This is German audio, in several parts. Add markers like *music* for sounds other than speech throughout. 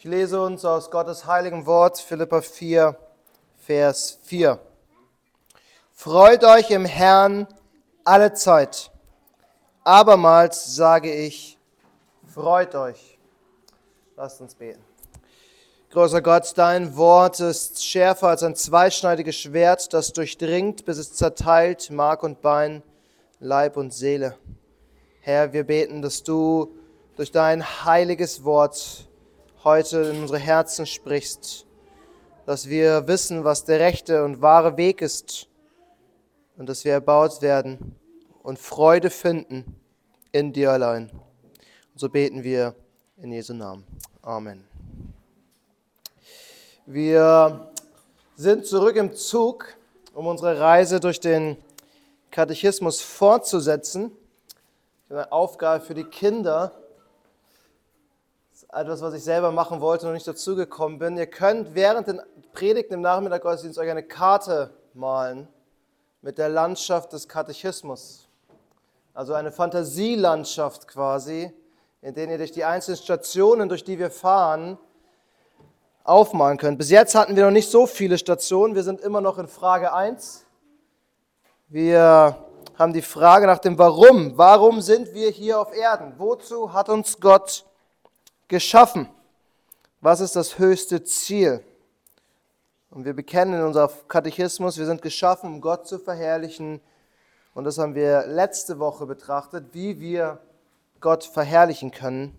Ich lese uns aus Gottes heiligem Wort, Philippa 4, Vers 4. Freut euch im Herrn alle Zeit. Abermals sage ich, freut euch. Lasst uns beten. Großer Gott, dein Wort ist schärfer als ein zweischneidiges Schwert, das durchdringt, bis es zerteilt Mark und Bein, Leib und Seele. Herr, wir beten, dass du durch dein heiliges Wort heute in unsere Herzen sprichst, dass wir wissen, was der rechte und wahre Weg ist und dass wir erbaut werden und Freude finden in dir allein. Und so beten wir in Jesu Namen. Amen. Wir sind zurück im Zug, um unsere Reise durch den Katechismus fortzusetzen. Eine Aufgabe für die Kinder etwas, was ich selber machen wollte und noch nicht dazugekommen bin. Ihr könnt während den Predigten im Nachmittag Gottesdienst euch eine Karte malen mit der Landschaft des Katechismus. Also eine Fantasielandschaft quasi, in der ihr durch die einzelnen Stationen, durch die wir fahren, aufmalen könnt. Bis jetzt hatten wir noch nicht so viele Stationen. Wir sind immer noch in Frage 1. Wir haben die Frage nach dem Warum. Warum sind wir hier auf Erden? Wozu hat uns Gott geschaffen? Was ist das höchste Ziel? Und wir bekennen in unserem Katechismus, wir sind geschaffen, um Gott zu verherrlichen. Und das haben wir letzte Woche betrachtet, wie wir Gott verherrlichen können.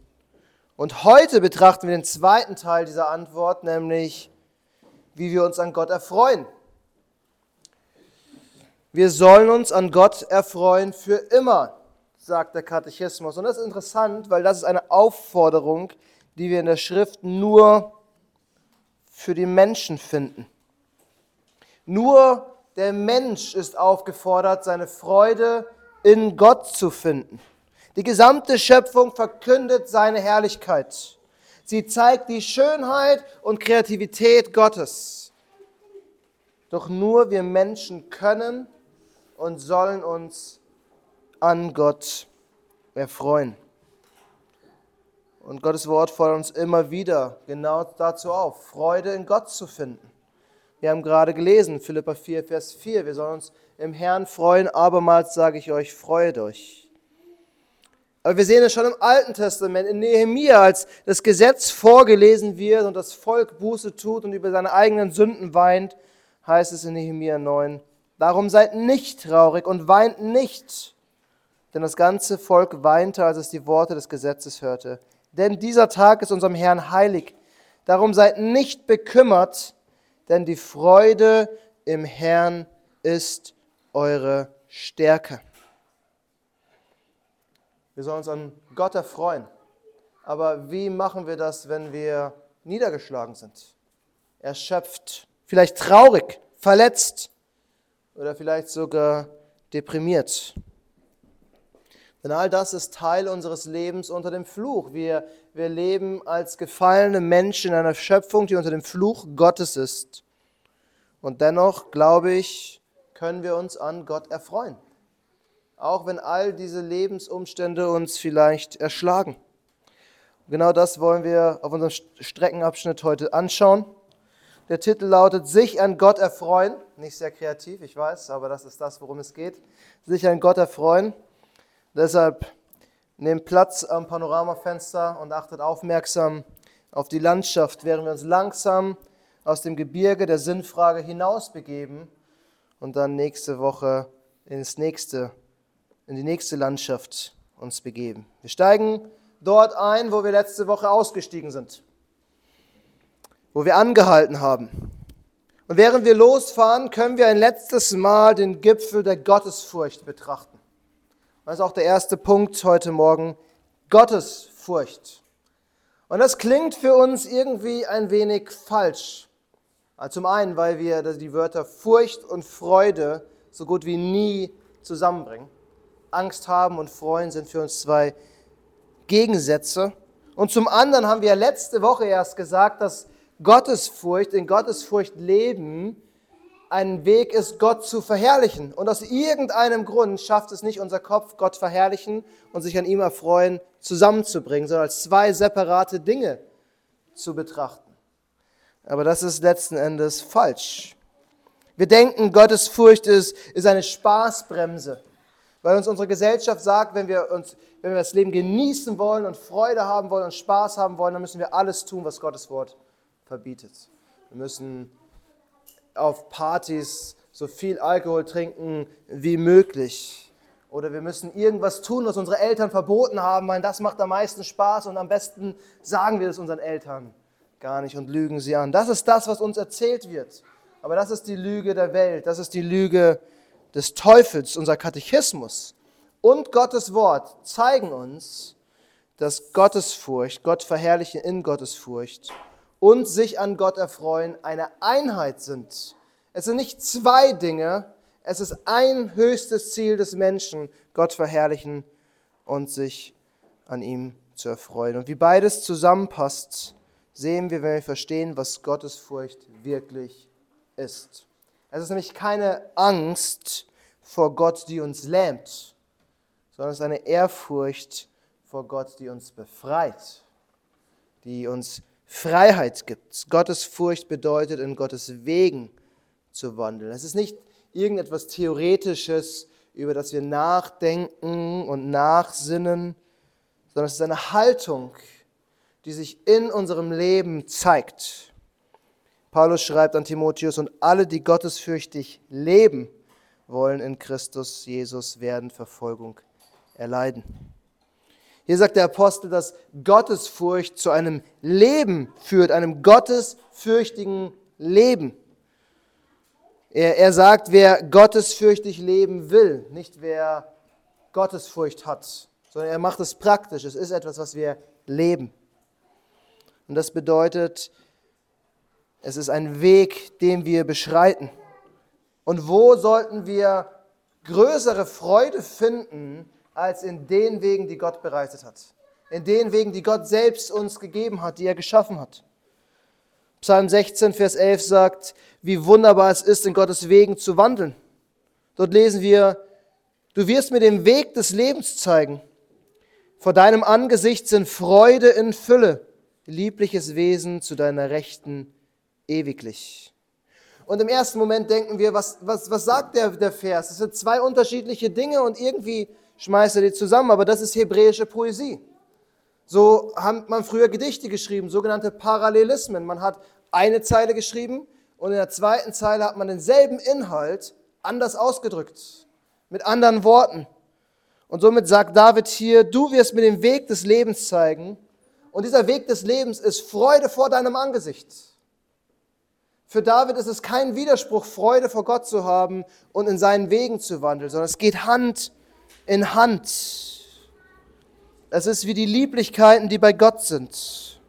Und heute betrachten wir den zweiten Teil dieser Antwort, nämlich wie wir uns an Gott erfreuen. Wir sollen uns an Gott erfreuen für immer sagt der Katechismus. Und das ist interessant, weil das ist eine Aufforderung, die wir in der Schrift nur für die Menschen finden. Nur der Mensch ist aufgefordert, seine Freude in Gott zu finden. Die gesamte Schöpfung verkündet seine Herrlichkeit. Sie zeigt die Schönheit und Kreativität Gottes. Doch nur wir Menschen können und sollen uns an Gott erfreuen. Und Gottes Wort fordert uns immer wieder genau dazu auf, Freude in Gott zu finden. Wir haben gerade gelesen, Philippa 4, Vers 4, wir sollen uns im Herrn freuen, abermals sage ich euch, freut euch. Aber wir sehen es schon im Alten Testament, in Nehemia, als das Gesetz vorgelesen wird und das Volk Buße tut und über seine eigenen Sünden weint, heißt es in Nehemia 9, darum seid nicht traurig und weint nicht, denn das ganze Volk weinte, als es die Worte des Gesetzes hörte. Denn dieser Tag ist unserem Herrn heilig. Darum seid nicht bekümmert, denn die Freude im Herrn ist eure Stärke. Wir sollen uns an Gott erfreuen. Aber wie machen wir das, wenn wir niedergeschlagen sind, erschöpft, vielleicht traurig, verletzt oder vielleicht sogar deprimiert? Denn all das ist Teil unseres Lebens unter dem Fluch. Wir, wir leben als gefallene Menschen in einer Schöpfung, die unter dem Fluch Gottes ist. Und dennoch, glaube ich, können wir uns an Gott erfreuen. Auch wenn all diese Lebensumstände uns vielleicht erschlagen. Genau das wollen wir auf unserem Streckenabschnitt heute anschauen. Der Titel lautet Sich an Gott erfreuen. Nicht sehr kreativ, ich weiß, aber das ist das, worum es geht. Sich an Gott erfreuen. Deshalb nehmt Platz am Panoramafenster und achtet aufmerksam auf die Landschaft, während wir uns langsam aus dem Gebirge der Sinnfrage hinaus begeben und dann nächste Woche ins nächste, in die nächste Landschaft uns begeben. Wir steigen dort ein, wo wir letzte Woche ausgestiegen sind, wo wir angehalten haben. Und während wir losfahren, können wir ein letztes Mal den Gipfel der Gottesfurcht betrachten. Das ist auch der erste Punkt heute Morgen. Gottesfurcht. Und das klingt für uns irgendwie ein wenig falsch. Also zum einen, weil wir die Wörter Furcht und Freude so gut wie nie zusammenbringen. Angst haben und freuen sind für uns zwei Gegensätze. Und zum anderen haben wir letzte Woche erst gesagt, dass Gottesfurcht, in Gottesfurcht leben, ein Weg ist, Gott zu verherrlichen. Und aus irgendeinem Grund schafft es nicht unser Kopf, Gott verherrlichen und sich an ihm erfreuen, zusammenzubringen, sondern als zwei separate Dinge zu betrachten. Aber das ist letzten Endes falsch. Wir denken, Gottesfurcht ist, ist eine Spaßbremse, weil uns unsere Gesellschaft sagt, wenn wir, uns, wenn wir das Leben genießen wollen und Freude haben wollen und Spaß haben wollen, dann müssen wir alles tun, was Gottes Wort verbietet. Wir müssen auf Partys so viel Alkohol trinken wie möglich. Oder wir müssen irgendwas tun, was unsere Eltern verboten haben, weil das macht am meisten Spaß und am besten sagen wir es unseren Eltern gar nicht und lügen sie an. Das ist das, was uns erzählt wird. Aber das ist die Lüge der Welt, das ist die Lüge des Teufels, unser Katechismus. Und Gottes Wort zeigen uns, dass Gottesfurcht, Gott verherrlichen in Gottesfurcht und sich an Gott erfreuen eine Einheit sind. Es sind nicht zwei Dinge, es ist ein höchstes Ziel des Menschen, Gott verherrlichen und sich an ihm zu erfreuen. Und wie beides zusammenpasst, sehen wir, wenn wir verstehen, was Gottesfurcht wirklich ist ist. Es ist nämlich keine Angst vor Gott, die uns lähmt, sondern es ist eine Ehrfurcht vor Gott, die uns befreit, die uns Freiheit gibt. Gottes Furcht bedeutet, in Gottes Wegen zu wandeln. Es ist nicht irgendetwas Theoretisches, über das wir nachdenken und nachsinnen, sondern es ist eine Haltung, die sich in unserem Leben zeigt. Paulus schreibt an Timotheus, und alle, die gottesfürchtig leben wollen in Christus Jesus, werden Verfolgung erleiden. Hier sagt der Apostel, dass Gottesfurcht zu einem Leben führt, einem gottesfürchtigen Leben. Er, er sagt, wer gottesfürchtig leben will, nicht wer Gottesfurcht hat, sondern er macht es praktisch. Es ist etwas, was wir leben. Und das bedeutet, es ist ein Weg, den wir beschreiten. Und wo sollten wir größere Freude finden, als in den Wegen, die Gott bereitet hat? In den Wegen, die Gott selbst uns gegeben hat, die er geschaffen hat. Psalm 16, Vers 11 sagt, wie wunderbar es ist, in Gottes Wegen zu wandeln. Dort lesen wir, du wirst mir den Weg des Lebens zeigen. Vor deinem Angesicht sind Freude in Fülle, liebliches Wesen zu deiner Rechten ewiglich. Und im ersten Moment denken wir, was, was, was sagt der, der Vers? Das sind zwei unterschiedliche Dinge und irgendwie schmeißt er die zusammen, aber das ist hebräische Poesie. So hat man früher Gedichte geschrieben, sogenannte Parallelismen. Man hat eine Zeile geschrieben und in der zweiten Zeile hat man denselben Inhalt anders ausgedrückt, mit anderen Worten. Und somit sagt David hier, du wirst mir den Weg des Lebens zeigen. Und dieser Weg des Lebens ist Freude vor deinem Angesicht. Für David ist es kein Widerspruch, Freude vor Gott zu haben und in seinen Wegen zu wandeln, sondern es geht Hand in Hand. Es ist wie die Lieblichkeiten, die bei Gott sind.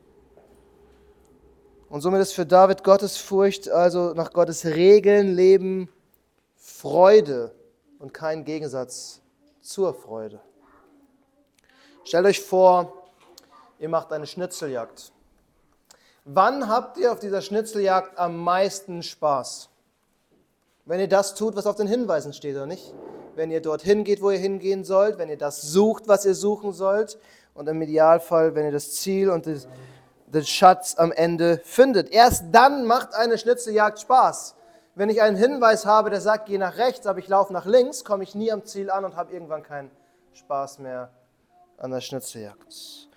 Und somit ist für David Gottes Furcht, also nach Gottes Regeln leben, Freude und kein Gegensatz zur Freude. Stellt euch vor, ihr macht eine Schnitzeljagd. Wann habt ihr auf dieser Schnitzeljagd am meisten Spaß? Wenn ihr das tut, was auf den Hinweisen steht, oder nicht? Wenn ihr dorthin geht, wo ihr hingehen sollt, wenn ihr das sucht, was ihr suchen sollt und im Idealfall, wenn ihr das Ziel und das, den Schatz am Ende findet. Erst dann macht eine Schnitzeljagd Spaß. Wenn ich einen Hinweis habe, der sagt, geh nach rechts, aber ich laufe nach links, komme ich nie am Ziel an und habe irgendwann keinen Spaß mehr an der Schnitzeljagd.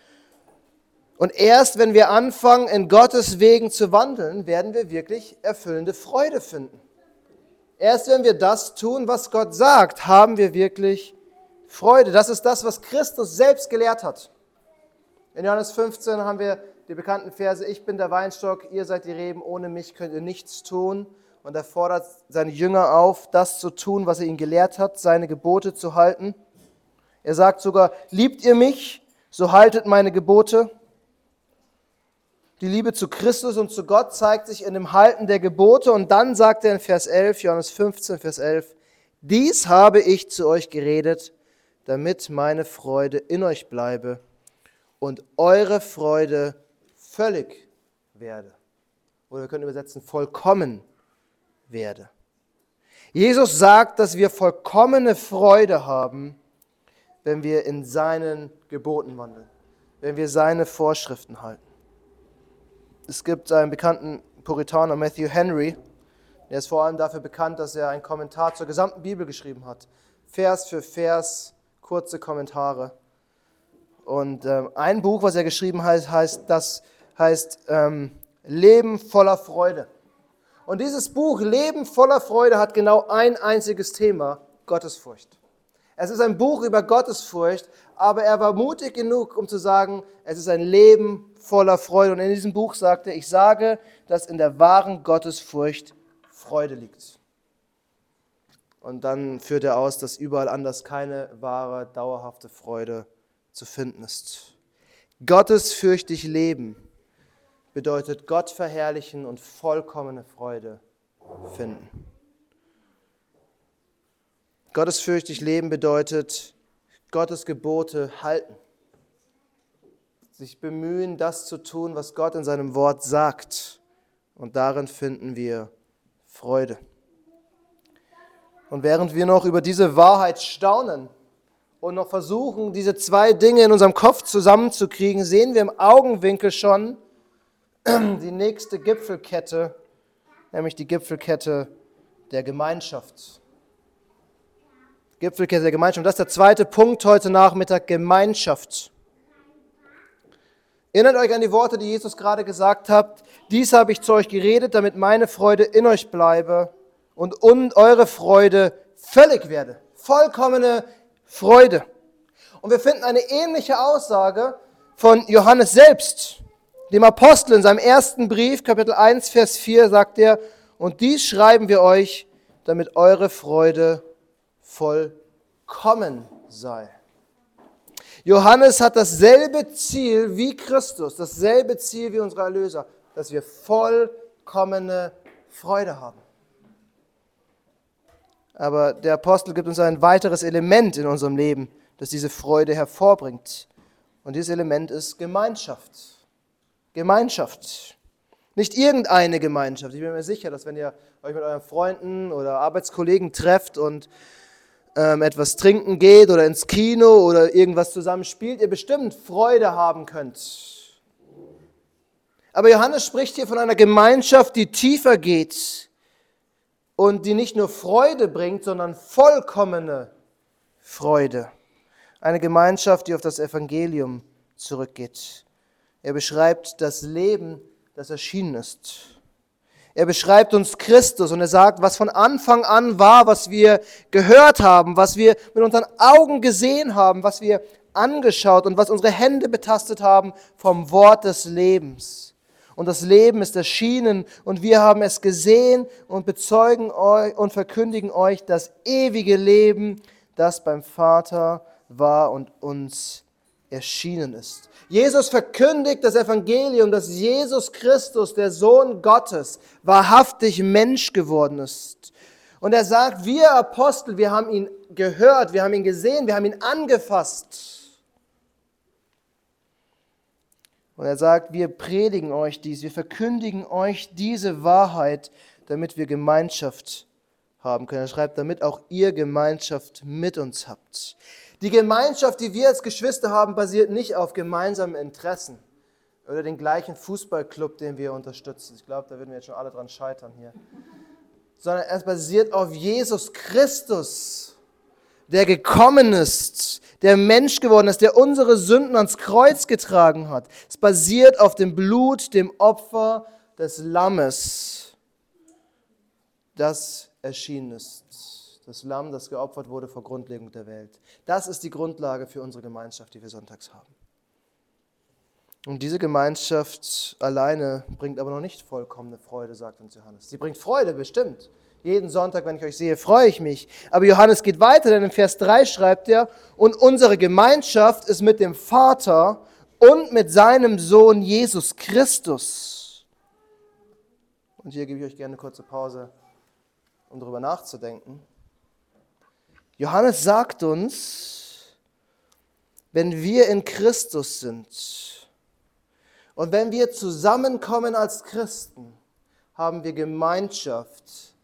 Und erst wenn wir anfangen, in Gottes Wegen zu wandeln, werden wir wirklich erfüllende Freude finden. Erst wenn wir das tun, was Gott sagt, haben wir wirklich Freude. Das ist das, was Christus selbst gelehrt hat. In Johannes 15 haben wir die bekannten Verse, ich bin der Weinstock, ihr seid die Reben, ohne mich könnt ihr nichts tun. Und er fordert seine Jünger auf, das zu tun, was er ihnen gelehrt hat, seine Gebote zu halten. Er sagt sogar, liebt ihr mich, so haltet meine Gebote. Die Liebe zu Christus und zu Gott zeigt sich in dem Halten der Gebote. Und dann sagt er in Vers 11, Johannes 15, Vers 11, dies habe ich zu euch geredet, damit meine Freude in euch bleibe und eure Freude völlig werde. Oder wir können übersetzen, vollkommen werde. Jesus sagt, dass wir vollkommene Freude haben, wenn wir in seinen Geboten wandeln, wenn wir seine Vorschriften halten. Es gibt einen bekannten Puritaner, Matthew Henry, der ist vor allem dafür bekannt, dass er einen Kommentar zur gesamten Bibel geschrieben hat. Vers für Vers, kurze Kommentare. Und ähm, ein Buch, was er geschrieben hat, heißt, das heißt ähm, Leben voller Freude. Und dieses Buch Leben voller Freude hat genau ein einziges Thema, Gottesfurcht. Es ist ein Buch über Gottesfurcht, aber er war mutig genug, um zu sagen, es ist ein Leben voller Freude. Und in diesem Buch sagte er, ich sage, dass in der wahren Gottesfurcht Freude liegt. Und dann führt er aus, dass überall anders keine wahre, dauerhafte Freude zu finden ist. Gottesfürchtig leben bedeutet Gott verherrlichen und vollkommene Freude finden. Gottesfürchtig leben bedeutet Gottes Gebote halten. Sich bemühen, das zu tun, was Gott in seinem Wort sagt. Und darin finden wir Freude. Und während wir noch über diese Wahrheit staunen und noch versuchen, diese zwei Dinge in unserem Kopf zusammenzukriegen, sehen wir im Augenwinkel schon *clears throat* die nächste Gipfelkette, nämlich die Gipfelkette der Gemeinschaft. Gipfelkette der Gemeinschaft. Das ist der zweite Punkt heute Nachmittag, Gemeinschaft. Erinnert euch an die Worte, die Jesus gerade gesagt hat. Dies habe ich zu euch geredet, damit meine Freude in euch bleibe und eure Freude völlig werde. Vollkommene Freude. Und wir finden eine ähnliche Aussage von Johannes selbst. Dem Apostel in seinem ersten Brief, Kapitel 1, Vers 4, sagt er, und dies schreiben wir euch, damit eure Freude vollkommen sei. Johannes hat dasselbe Ziel wie Christus, dasselbe Ziel wie unser Erlöser, dass wir vollkommene Freude haben. Aber der Apostel gibt uns ein weiteres Element in unserem Leben, das diese Freude hervorbringt. Und dieses Element ist Gemeinschaft. Gemeinschaft. Nicht irgendeine Gemeinschaft. Ich bin mir sicher, dass wenn ihr euch mit euren Freunden oder Arbeitskollegen trefft und ähm, etwas trinken geht oder ins Kino oder irgendwas zusammen spielt, ihr bestimmt Freude haben könnt. Aber Johannes spricht hier von einer Gemeinschaft, die tiefer geht und die nicht nur Freude bringt, sondern vollkommene Freude. Eine Gemeinschaft, die auf das Evangelium zurückgeht. Er beschreibt das Leben, das erschienen ist. Er beschreibt uns Christus und er sagt, was von Anfang an war, was wir gehört haben, was wir mit unseren Augen gesehen haben, was wir angeschaut und was unsere Hände betastet haben vom Wort des Lebens. Und das Leben ist erschienen und wir haben es gesehen und bezeugen euch und verkündigen euch das ewige Leben, das beim Vater war und uns erschienen ist. Jesus verkündigt das Evangelium, dass Jesus Christus, der Sohn Gottes, wahrhaftig Mensch geworden ist. Und er sagt, wir Apostel, wir haben ihn gehört, wir haben ihn gesehen, wir haben ihn angefasst. Und er sagt, wir predigen euch dies, wir verkündigen euch diese Wahrheit, damit wir Gemeinschaft haben können. Er schreibt, damit auch ihr Gemeinschaft mit uns habt. Die Gemeinschaft, die wir als Geschwister haben, basiert nicht auf gemeinsamen Interessen oder den gleichen Fußballclub, den wir unterstützen. Ich glaube, da würden wir jetzt schon alle dran scheitern hier. Sondern es basiert auf Jesus Christus, der gekommen ist, der Mensch geworden ist, der unsere Sünden ans Kreuz getragen hat. Es basiert auf dem Blut, dem Opfer des Lammes, das erschienen ist das Lamm, das geopfert wurde vor Grundlegung der Welt. Das ist die Grundlage für unsere Gemeinschaft, die wir sonntags haben. Und diese Gemeinschaft alleine bringt aber noch nicht vollkommene Freude, sagt uns Johannes. Sie bringt Freude, bestimmt. Jeden Sonntag, wenn ich euch sehe, freue ich mich. Aber Johannes geht weiter, denn im Vers 3 schreibt er, und unsere Gemeinschaft ist mit dem Vater und mit seinem Sohn Jesus Christus. Und hier gebe ich euch gerne eine kurze Pause, um darüber nachzudenken. Johannes sagt uns, wenn wir in Christus sind und wenn wir zusammenkommen als Christen, haben wir Gemeinschaft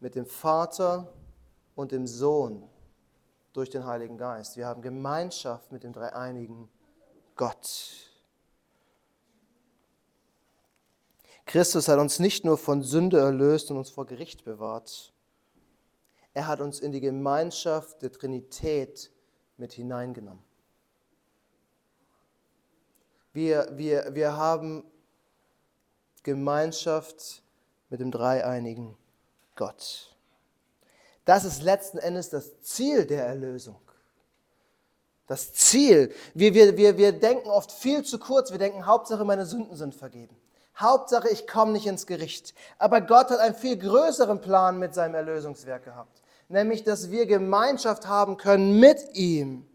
mit dem Vater und dem Sohn durch den Heiligen Geist. Wir haben Gemeinschaft mit dem dreieinigen Gott. Christus hat uns nicht nur von Sünde erlöst und uns vor Gericht bewahrt. Er hat uns in die Gemeinschaft der Trinität mit hineingenommen. Wir, wir, wir haben Gemeinschaft mit dem dreieinigen Gott. Das ist letzten Endes das Ziel der Erlösung. Das Ziel. Wir, wir, wir, wir denken oft viel zu kurz. Wir denken, Hauptsache meine Sünden sind vergeben. Hauptsache ich komme nicht ins Gericht. Aber Gott hat einen viel größeren Plan mit seinem Erlösungswerk gehabt. Nämlich, dass wir Gemeinschaft haben können mit ihm.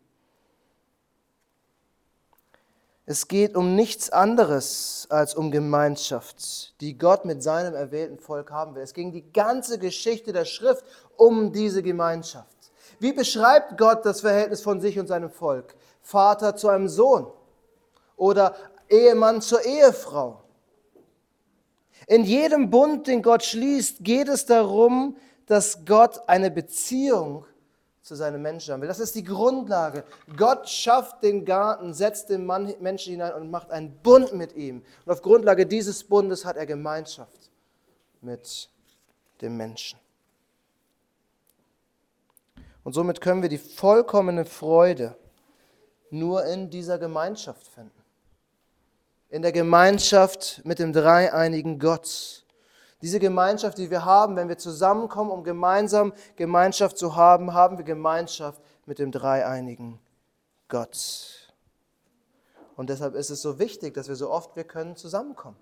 Es geht um nichts anderes als um Gemeinschaft, die Gott mit seinem erwählten Volk haben will. Es ging die ganze Geschichte der Schrift um diese Gemeinschaft. Wie beschreibt Gott das Verhältnis von sich und seinem Volk? Vater zu einem Sohn oder Ehemann zur Ehefrau. In jedem Bund, den Gott schließt, geht es darum, dass Gott eine Beziehung zu seinem Menschen haben will. Das ist die Grundlage. Gott schafft den Garten, setzt den Mann, Menschen hinein und macht einen Bund mit ihm. Und auf Grundlage dieses Bundes hat er Gemeinschaft mit dem Menschen. Und somit können wir die vollkommene Freude nur in dieser Gemeinschaft finden. In der Gemeinschaft mit dem dreieinigen Gott. Diese Gemeinschaft, die wir haben, wenn wir zusammenkommen, um gemeinsam Gemeinschaft zu haben, haben wir Gemeinschaft mit dem dreieinigen Gott. Und deshalb ist es so wichtig, dass wir so oft wir können zusammenkommen.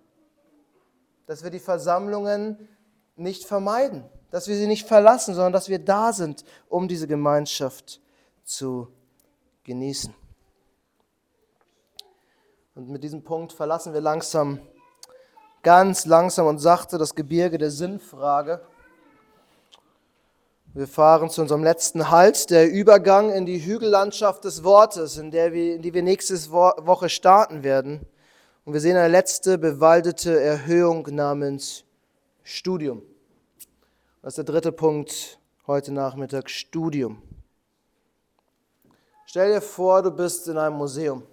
Dass wir die Versammlungen nicht vermeiden, dass wir sie nicht verlassen, sondern dass wir da sind, um diese Gemeinschaft zu genießen. Und mit diesem Punkt verlassen wir langsam ganz langsam und sachte das Gebirge der Sinnfrage. Wir fahren zu unserem letzten Halt, der Übergang in die Hügellandschaft des Wortes, in, der wir, in die wir nächste Woche starten werden. Und wir sehen eine letzte bewaldete Erhöhung namens Studium. Das ist der dritte Punkt heute Nachmittag, Studium. Stell dir vor, du bist in einem Museum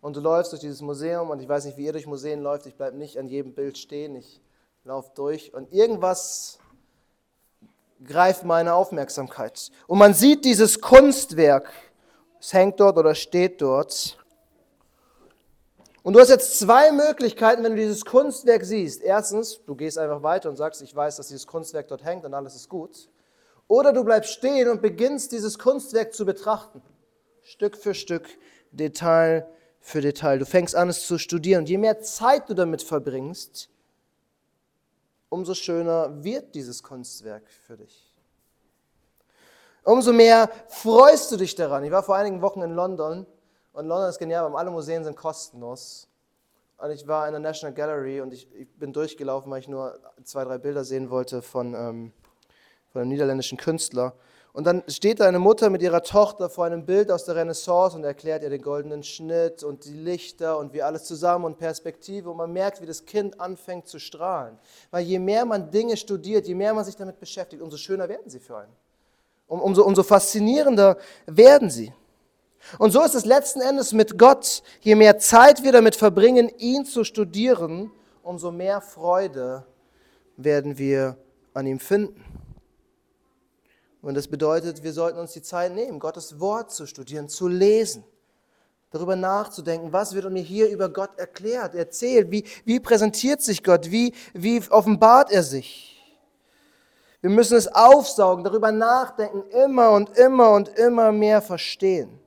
und du läufst durch dieses Museum und ich weiß nicht, wie ihr durch Museen läuft, ich bleibe nicht an jedem Bild stehen, ich laufe durch und irgendwas greift meine Aufmerksamkeit. Und man sieht dieses Kunstwerk, es hängt dort oder steht dort. Und du hast jetzt zwei Möglichkeiten, wenn du dieses Kunstwerk siehst. Erstens, du gehst einfach weiter und sagst, ich weiß, dass dieses Kunstwerk dort hängt und alles ist gut. Oder du bleibst stehen und beginnst dieses Kunstwerk zu betrachten. Stück für Stück, Detail für Detail. Du fängst an, es zu studieren. Und je mehr Zeit du damit verbringst, umso schöner wird dieses Kunstwerk für dich. Umso mehr freust du dich daran. Ich war vor einigen Wochen in London und London ist genial, weil alle Museen sind kostenlos. Und ich war in der National Gallery und ich, ich bin durchgelaufen, weil ich nur zwei, drei Bilder sehen wollte von, ähm, von einem niederländischen Künstler. Und dann steht da eine Mutter mit ihrer Tochter vor einem Bild aus der Renaissance und erklärt ihr den goldenen Schnitt und die Lichter und wie alles zusammen und Perspektive. Und man merkt, wie das Kind anfängt zu strahlen. Weil je mehr man Dinge studiert, je mehr man sich damit beschäftigt, umso schöner werden sie für einen. Um, umso, umso faszinierender werden sie. Und so ist es letzten Endes mit Gott. Je mehr Zeit wir damit verbringen, ihn zu studieren, umso mehr Freude werden wir an ihm finden. Und das bedeutet, wir sollten uns die Zeit nehmen, Gottes Wort zu studieren, zu lesen, darüber nachzudenken, was wird mir hier über Gott erklärt, erzählt, wie, wie präsentiert sich Gott, wie, wie offenbart er sich. Wir müssen es aufsaugen, darüber nachdenken, immer und immer und immer mehr verstehen.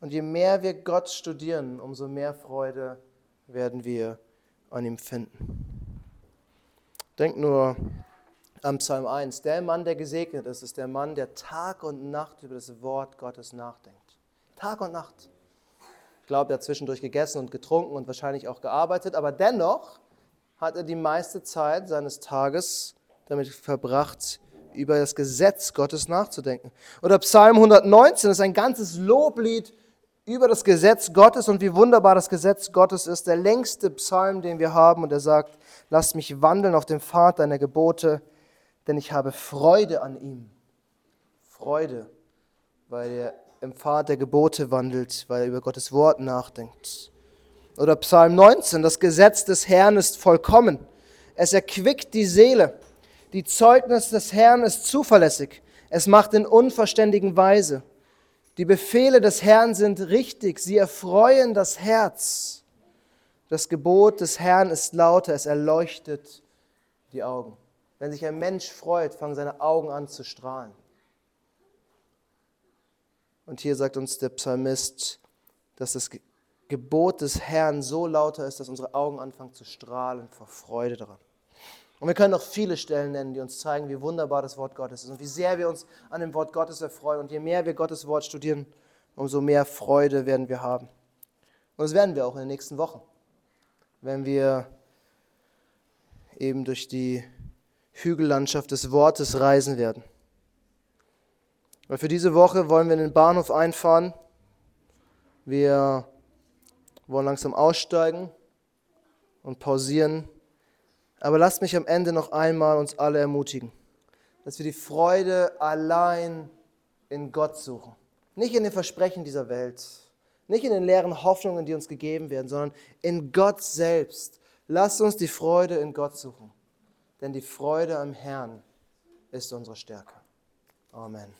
Und je mehr wir Gott studieren, umso mehr Freude werden wir an ihm finden. Denk nur am Psalm 1. Der Mann, der gesegnet ist, ist der Mann, der Tag und Nacht über das Wort Gottes nachdenkt. Tag und Nacht. Ich glaube, er hat zwischendurch gegessen und getrunken und wahrscheinlich auch gearbeitet, aber dennoch hat er die meiste Zeit seines Tages damit verbracht, über das Gesetz Gottes nachzudenken. Oder Psalm 119 ist ein ganzes Loblied über das Gesetz Gottes und wie wunderbar das Gesetz Gottes ist. Der längste Psalm, den wir haben, und er sagt, lasst mich wandeln auf dem Pfad deiner Gebote denn ich habe Freude an ihm. Freude, weil er im Pfad der Gebote wandelt, weil er über Gottes Wort nachdenkt. Oder Psalm 19, das Gesetz des Herrn ist vollkommen. Es erquickt die Seele. Die Zeugnis des Herrn ist zuverlässig. Es macht den Unverständigen weise. Die Befehle des Herrn sind richtig. Sie erfreuen das Herz. Das Gebot des Herrn ist lauter. Es erleuchtet die Augen. Wenn sich ein Mensch freut, fangen seine Augen an zu strahlen. Und hier sagt uns der Psalmist, dass das Gebot des Herrn so lauter ist, dass unsere Augen anfangen zu strahlen vor Freude daran. Und wir können noch viele Stellen nennen, die uns zeigen, wie wunderbar das Wort Gottes ist und wie sehr wir uns an dem Wort Gottes erfreuen. Und je mehr wir Gottes Wort studieren, umso mehr Freude werden wir haben. Und das werden wir auch in den nächsten Wochen, wenn wir eben durch die Hügellandschaft des Wortes reisen werden. Weil für diese Woche wollen wir in den Bahnhof einfahren. Wir wollen langsam aussteigen und pausieren aber lasst mich am Ende noch einmal uns alle ermutigen, dass wir die Freude allein in Gott suchen. Nicht in den Versprechen dieser Welt, nicht in den leeren Hoffnungen, die uns gegeben werden, sondern in Gott selbst. Lasst uns die Freude in Gott suchen, denn die Freude am Herrn ist unsere Stärke. Amen.